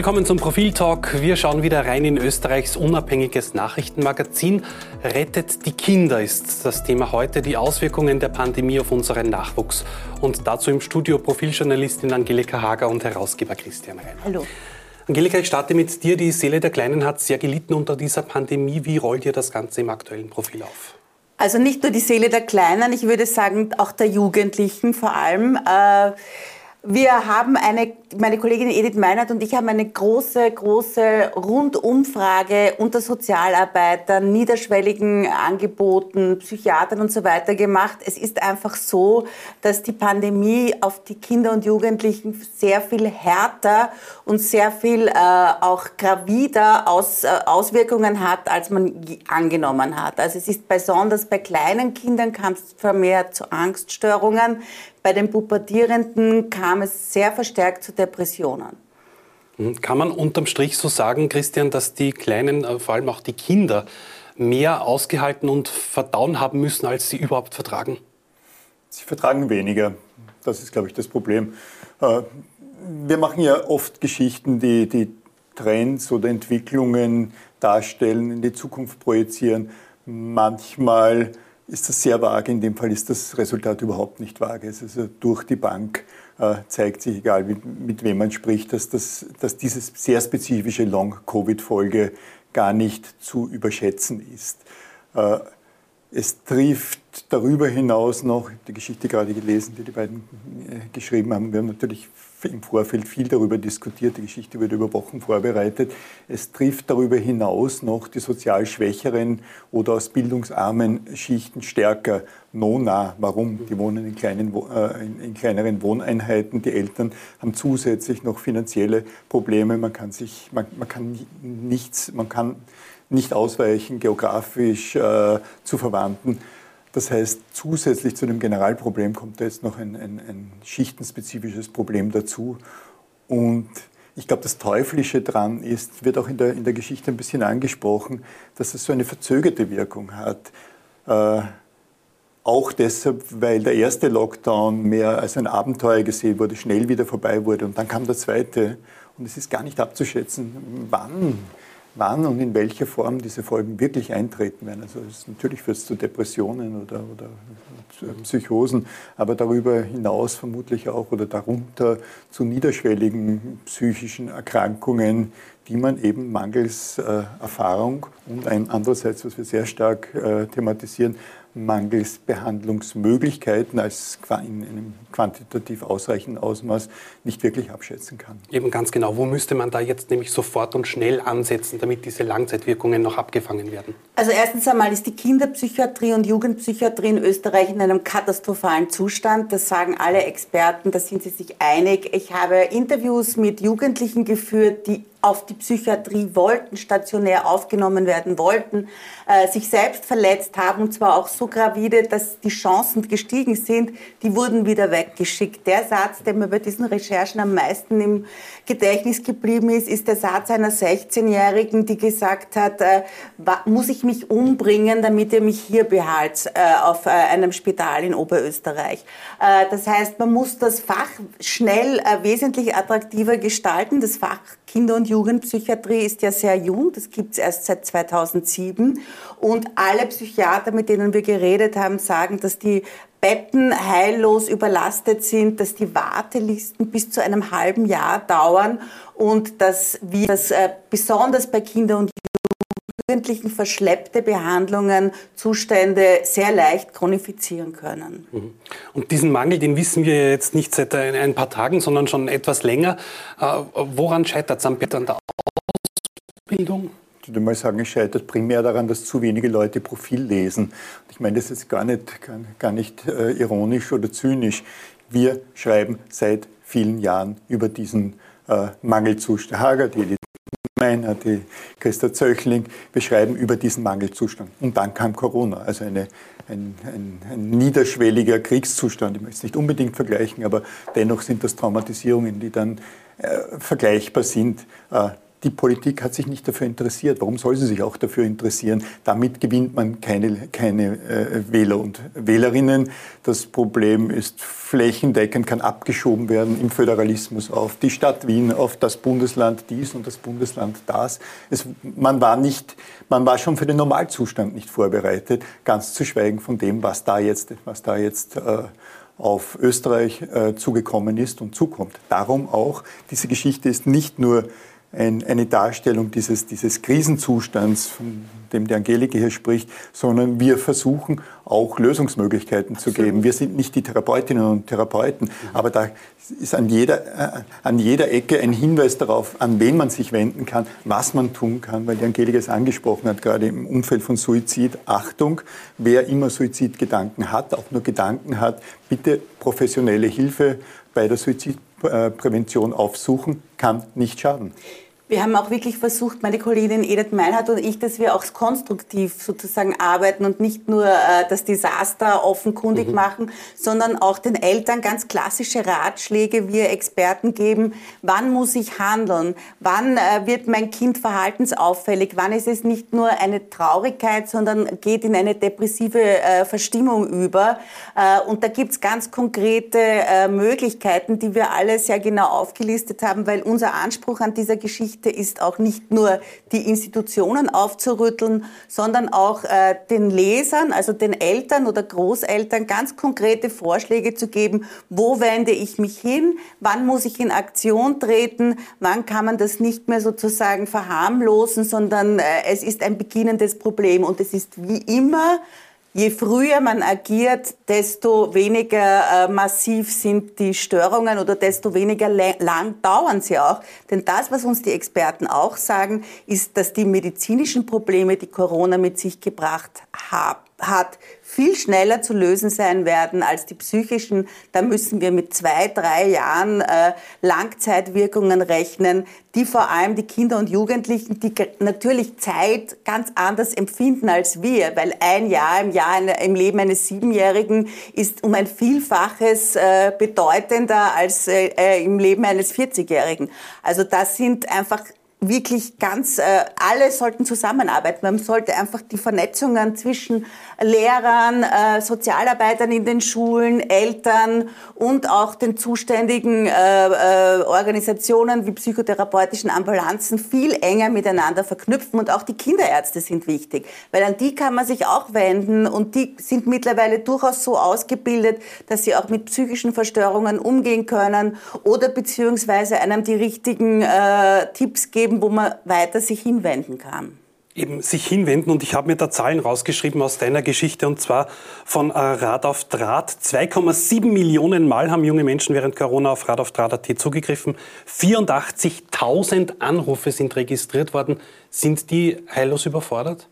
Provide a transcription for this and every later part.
Willkommen zum Profil-Talk. Wir schauen wieder rein in Österreichs unabhängiges Nachrichtenmagazin. Rettet die Kinder ist das Thema heute, die Auswirkungen der Pandemie auf unseren Nachwuchs. Und dazu im Studio Profiljournalistin Angelika Hager und Herausgeber Christian Reiner. Hallo. Angelika, ich starte mit dir. Die Seele der Kleinen hat sehr gelitten unter dieser Pandemie. Wie rollt ihr das Ganze im aktuellen Profil auf? Also nicht nur die Seele der Kleinen, ich würde sagen auch der Jugendlichen vor allem. Äh wir haben eine, meine Kollegin Edith Meinert und ich haben eine große, große Rundumfrage unter Sozialarbeitern, niederschwelligen Angeboten, Psychiatern und so weiter gemacht. Es ist einfach so, dass die Pandemie auf die Kinder und Jugendlichen sehr viel härter und sehr viel äh, auch gravider Aus, äh, Auswirkungen hat, als man angenommen hat. Also es ist besonders bei kleinen Kindern kam es vermehrt zu Angststörungen. Bei den Pubertierenden kam es sehr verstärkt zu Depressionen. Hm, kann man unterm Strich so sagen, Christian, dass die Kleinen, äh, vor allem auch die Kinder, mehr ausgehalten und verdauen haben müssen, als sie überhaupt vertragen? Sie vertragen weniger. Das ist, glaube ich, das Problem. Äh, wir machen ja oft Geschichten, die, die Trends oder Entwicklungen darstellen, in die Zukunft projizieren. Manchmal ist das sehr vage. In dem Fall ist das Resultat überhaupt nicht vage. Es ist also durch die Bank zeigt sich, egal wie, mit wem man spricht, dass, das, dass diese sehr spezifische Long-Covid-Folge gar nicht zu überschätzen ist. Äh, es trifft darüber hinaus noch, die Geschichte gerade gelesen, die die beiden äh, geschrieben haben. Wir haben natürlich im Vorfeld viel darüber diskutiert. Die Geschichte wurde über Wochen vorbereitet. Es trifft darüber hinaus noch die sozial schwächeren oder aus bildungsarmen Schichten stärker. Nona, warum? Die wohnen in, kleinen, äh, in, kleineren Wohneinheiten. Die Eltern haben zusätzlich noch finanzielle Probleme. Man kann sich, man, man kann nichts, man kann nicht ausweichen geografisch äh, zu Verwandten. Das heißt, zusätzlich zu dem Generalproblem kommt da jetzt noch ein, ein, ein schichtenspezifisches Problem dazu. Und ich glaube, das Teuflische dran ist, wird auch in der, in der Geschichte ein bisschen angesprochen, dass es so eine verzögerte Wirkung hat. Äh, auch deshalb, weil der erste Lockdown mehr als ein Abenteuer gesehen wurde, schnell wieder vorbei wurde und dann kam der zweite. Und es ist gar nicht abzuschätzen, wann wann und in welcher Form diese Folgen wirklich eintreten werden. Also natürlich führt es zu Depressionen oder, oder zu Psychosen, aber darüber hinaus vermutlich auch oder darunter zu niederschwelligen psychischen Erkrankungen, die man eben mangels äh, Erfahrung und ein andererseits, was wir sehr stark äh, thematisieren, mangels Behandlungsmöglichkeiten als in einem quantitativ ausreichenden Ausmaß nicht wirklich abschätzen kann. Eben ganz genau. Wo müsste man da jetzt nämlich sofort und schnell ansetzen, damit diese Langzeitwirkungen noch abgefangen werden? Also erstens einmal ist die Kinderpsychiatrie und Jugendpsychiatrie in Österreich in einem katastrophalen Zustand. Das sagen alle Experten, da sind sie sich einig. Ich habe Interviews mit Jugendlichen geführt, die auf die Psychiatrie wollten, stationär aufgenommen werden wollten, äh, sich selbst verletzt haben, und zwar auch so gravide, dass die Chancen gestiegen sind, die wurden wieder weggeschickt. Der Satz, der mir bei diesen Recherchen am meisten im Gedächtnis geblieben ist, ist der Satz einer 16-Jährigen, die gesagt hat, äh, muss ich mich umbringen, damit ihr mich hier behalt äh, auf äh, einem Spital in Oberösterreich. Äh, das heißt, man muss das Fach schnell äh, wesentlich attraktiver gestalten. Das Fach Kinder- und Jugendpsychiatrie ist ja sehr jung, das gibt es erst seit 2007. Und alle Psychiater, mit denen wir geredet haben, sagen, dass die Betten heillos überlastet sind, dass die Wartelisten bis zu einem halben Jahr dauern und dass wir das äh, besonders bei Kinder- und Jugendlichen verschleppte Behandlungen, Zustände sehr leicht chronifizieren können. Mhm. Und diesen Mangel, den wissen wir jetzt nicht seit ein paar Tagen, sondern schon etwas länger. Äh, woran scheitert es am An der Ausbildung? Ich würde mal sagen, es scheitert primär daran, dass zu wenige Leute Profil lesen. Ich meine das ist gar nicht, gar, gar nicht äh, ironisch oder zynisch. Wir schreiben seit vielen Jahren über diesen äh, Mangelzustand. Hager, die Meiner, die Christa Zöchling beschreiben über diesen Mangelzustand. Und dann kam Corona, also eine, ein, ein, ein, niederschwelliger Kriegszustand. Ich möchte es nicht unbedingt vergleichen, aber dennoch sind das Traumatisierungen, die dann äh, vergleichbar sind. Äh, die Politik hat sich nicht dafür interessiert. Warum soll sie sich auch dafür interessieren? Damit gewinnt man keine, keine äh, Wähler und Wählerinnen. Das Problem ist flächendeckend, kann abgeschoben werden im Föderalismus auf die Stadt Wien, auf das Bundesland dies und das Bundesland das. Es, man, war nicht, man war schon für den Normalzustand nicht vorbereitet, ganz zu schweigen von dem, was da jetzt, was da jetzt äh, auf Österreich äh, zugekommen ist und zukommt. Darum auch, diese Geschichte ist nicht nur ein, eine Darstellung dieses, dieses Krisenzustands, von dem die Angelike hier spricht, sondern wir versuchen auch Lösungsmöglichkeiten Absolut. zu geben. Wir sind nicht die Therapeutinnen und Therapeuten, mhm. aber da ist an jeder, äh, an jeder Ecke ein Hinweis darauf, an wen man sich wenden kann, was man tun kann, weil die Angelika es angesprochen hat, gerade im Umfeld von Suizid. Achtung, wer immer Suizidgedanken hat, auch nur Gedanken hat, bitte professionelle Hilfe bei der Suizidprävention aufsuchen, kann nicht schaden. Wir haben auch wirklich versucht, meine Kollegin Edith Meinhardt und ich, dass wir auch konstruktiv sozusagen arbeiten und nicht nur äh, das Desaster offenkundig mhm. machen, sondern auch den Eltern ganz klassische Ratschläge wir Experten geben. Wann muss ich handeln? Wann äh, wird mein Kind verhaltensauffällig? Wann ist es nicht nur eine Traurigkeit, sondern geht in eine depressive äh, Verstimmung über? Äh, und da gibt's ganz konkrete äh, Möglichkeiten, die wir alle sehr genau aufgelistet haben, weil unser Anspruch an dieser Geschichte Geschichte ist auch nicht nur die Institutionen aufzurütteln, sondern auch äh, den Lesern, also den Eltern oder Großeltern ganz konkrete Vorschläge zu geben, wo wende ich mich hin, wann muss ich in Aktion treten, wann kann man das nicht mehr sozusagen verharmlosen, sondern äh, es ist ein beginnendes Problem. Und es ist wie immer Je früher man agiert, desto weniger äh, massiv sind die Störungen oder desto weniger lang dauern sie auch. Denn das, was uns die Experten auch sagen, ist, dass die medizinischen Probleme, die Corona mit sich gebracht haben, hat, viel schneller zu lösen sein werden als die psychischen. Da müssen wir mit zwei, drei Jahren äh, Langzeitwirkungen rechnen, die vor allem die Kinder und Jugendlichen, die natürlich Zeit ganz anders empfinden als wir, weil ein Jahr im Jahr im Leben eines Siebenjährigen ist um ein Vielfaches äh, bedeutender als äh, im Leben eines 40-Jährigen. Also das sind einfach wirklich ganz, äh, alle sollten zusammenarbeiten. Man sollte einfach die Vernetzungen zwischen Lehrern, äh, Sozialarbeitern in den Schulen, Eltern und auch den zuständigen äh, äh, Organisationen wie psychotherapeutischen Ambulanzen viel enger miteinander verknüpfen. Und auch die Kinderärzte sind wichtig, weil an die kann man sich auch wenden und die sind mittlerweile durchaus so ausgebildet, dass sie auch mit psychischen Verstörungen umgehen können oder beziehungsweise einem die richtigen äh, Tipps geben, geben, wo man weiter sich hinwenden kann eben sich hinwenden. Und ich habe mir da Zahlen rausgeschrieben aus deiner Geschichte und zwar von äh, Rad auf Draht. 2,7 Millionen Mal haben junge Menschen während Corona auf Rad auf Draht.at zugegriffen. 84.000 Anrufe sind registriert worden. Sind die heillos überfordert?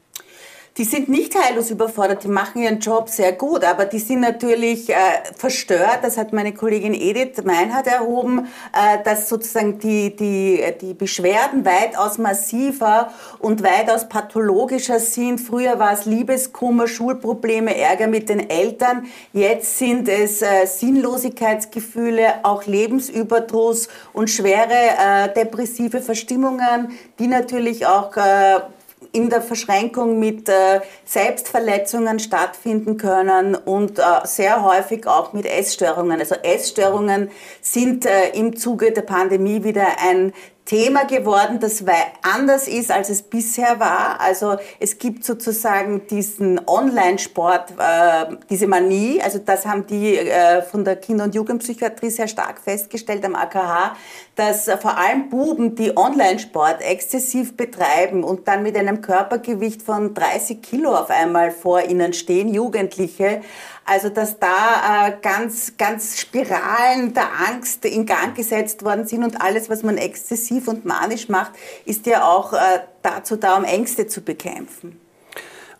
Die sind nicht heillos überfordert, die machen ihren Job sehr gut, aber die sind natürlich äh, verstört. Das hat meine Kollegin Edith Meinhardt erhoben, äh, dass sozusagen die, die, die Beschwerden weitaus massiver und weitaus pathologischer sind. Früher war es Liebeskummer, Schulprobleme, Ärger mit den Eltern. Jetzt sind es äh, Sinnlosigkeitsgefühle, auch Lebensüberdruss und schwere äh, depressive Verstimmungen, die natürlich auch äh, in der Verschränkung mit äh, Selbstverletzungen stattfinden können und äh, sehr häufig auch mit Essstörungen. Also Essstörungen sind äh, im Zuge der Pandemie wieder ein Thema geworden, das anders ist, als es bisher war. Also es gibt sozusagen diesen Online-Sport, äh, diese Manie, also das haben die äh, von der Kinder- und Jugendpsychiatrie sehr stark festgestellt am AKH, dass äh, vor allem Buben, die Online-Sport exzessiv betreiben und dann mit einem Körpergewicht von 30 Kilo auf einmal vor ihnen stehen, Jugendliche, also dass da äh, ganz, ganz Spiralen der Angst in Gang gesetzt worden sind und alles, was man exzessiv und manisch macht, ist ja auch äh, dazu da, um Ängste zu bekämpfen.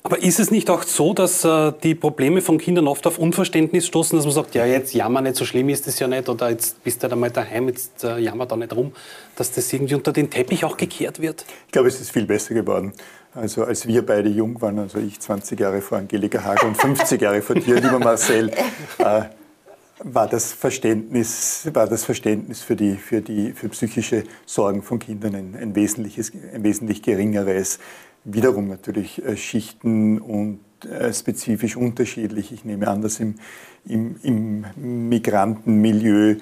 Aber ist es nicht auch so, dass äh, die Probleme von Kindern oft auf Unverständnis stoßen, dass man sagt, ja, jetzt jammer nicht, so schlimm ist es ja nicht, oder jetzt bist du halt einmal daheim, jetzt äh, jammer da nicht rum, dass das irgendwie unter den Teppich auch gekehrt wird? Ich glaube, es ist viel besser geworden. Also als wir beide jung waren, also ich 20 Jahre vor Angelika Hager und 50 Jahre vor dir, lieber Marcel, äh, war das Verständnis, war das Verständnis für, die, für, die, für psychische Sorgen von Kindern ein, ein, wesentliches, ein wesentlich geringeres. Wiederum natürlich äh, Schichten und äh, spezifisch unterschiedlich. Ich nehme an, dass im, im, im Migrantenmilieu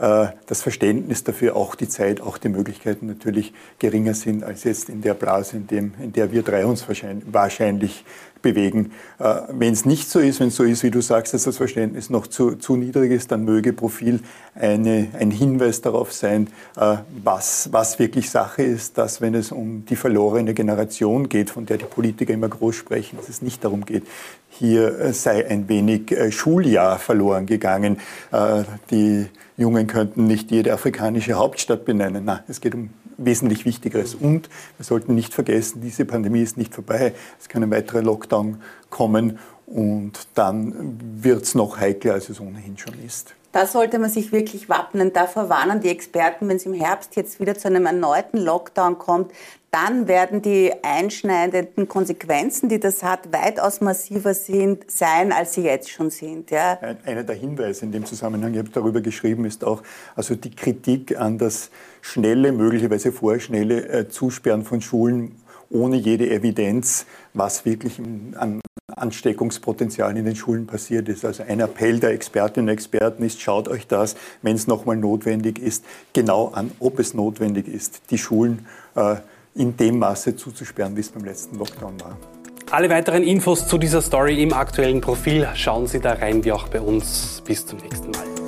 das Verständnis dafür, auch die Zeit, auch die Möglichkeiten natürlich geringer sind als jetzt in der Blase, in, dem, in der wir drei uns wahrscheinlich, wahrscheinlich bewegen. Äh, wenn es nicht so ist, wenn es so ist, wie du sagst, dass das Verständnis noch zu, zu niedrig ist, dann möge Profil eine, ein Hinweis darauf sein, äh, was, was wirklich Sache ist, dass wenn es um die verlorene Generation geht, von der die Politiker immer groß sprechen, dass es nicht darum geht, hier sei ein wenig Schuljahr verloren gegangen. Die Jungen könnten nicht jede afrikanische Hauptstadt benennen. Nein, es geht um wesentlich Wichtigeres. Und wir sollten nicht vergessen, diese Pandemie ist nicht vorbei. Es kann ein weiterer Lockdown kommen und dann wird es noch heikler, als es ohnehin schon ist. Da sollte man sich wirklich wappnen. Davor warnen die Experten, wenn es im Herbst jetzt wieder zu einem erneuten Lockdown kommt, dann werden die einschneidenden Konsequenzen, die das hat, weitaus massiver sind, sein, als sie jetzt schon sind. Ja. Einer der Hinweise in dem Zusammenhang, ich habe darüber geschrieben, ist auch also die Kritik an das schnelle, möglicherweise vorschnelle äh, Zusperren von Schulen ohne jede Evidenz, was wirklich an Ansteckungspotenzial in den Schulen passiert ist. Also ein Appell der Expertinnen und Experten ist, schaut euch das, wenn es nochmal notwendig ist, genau an, ob es notwendig ist, die Schulen äh, in dem Maße zuzusperren, wie es beim letzten Lockdown war. Alle weiteren Infos zu dieser Story im aktuellen Profil schauen Sie da rein, wie auch bei uns. Bis zum nächsten Mal.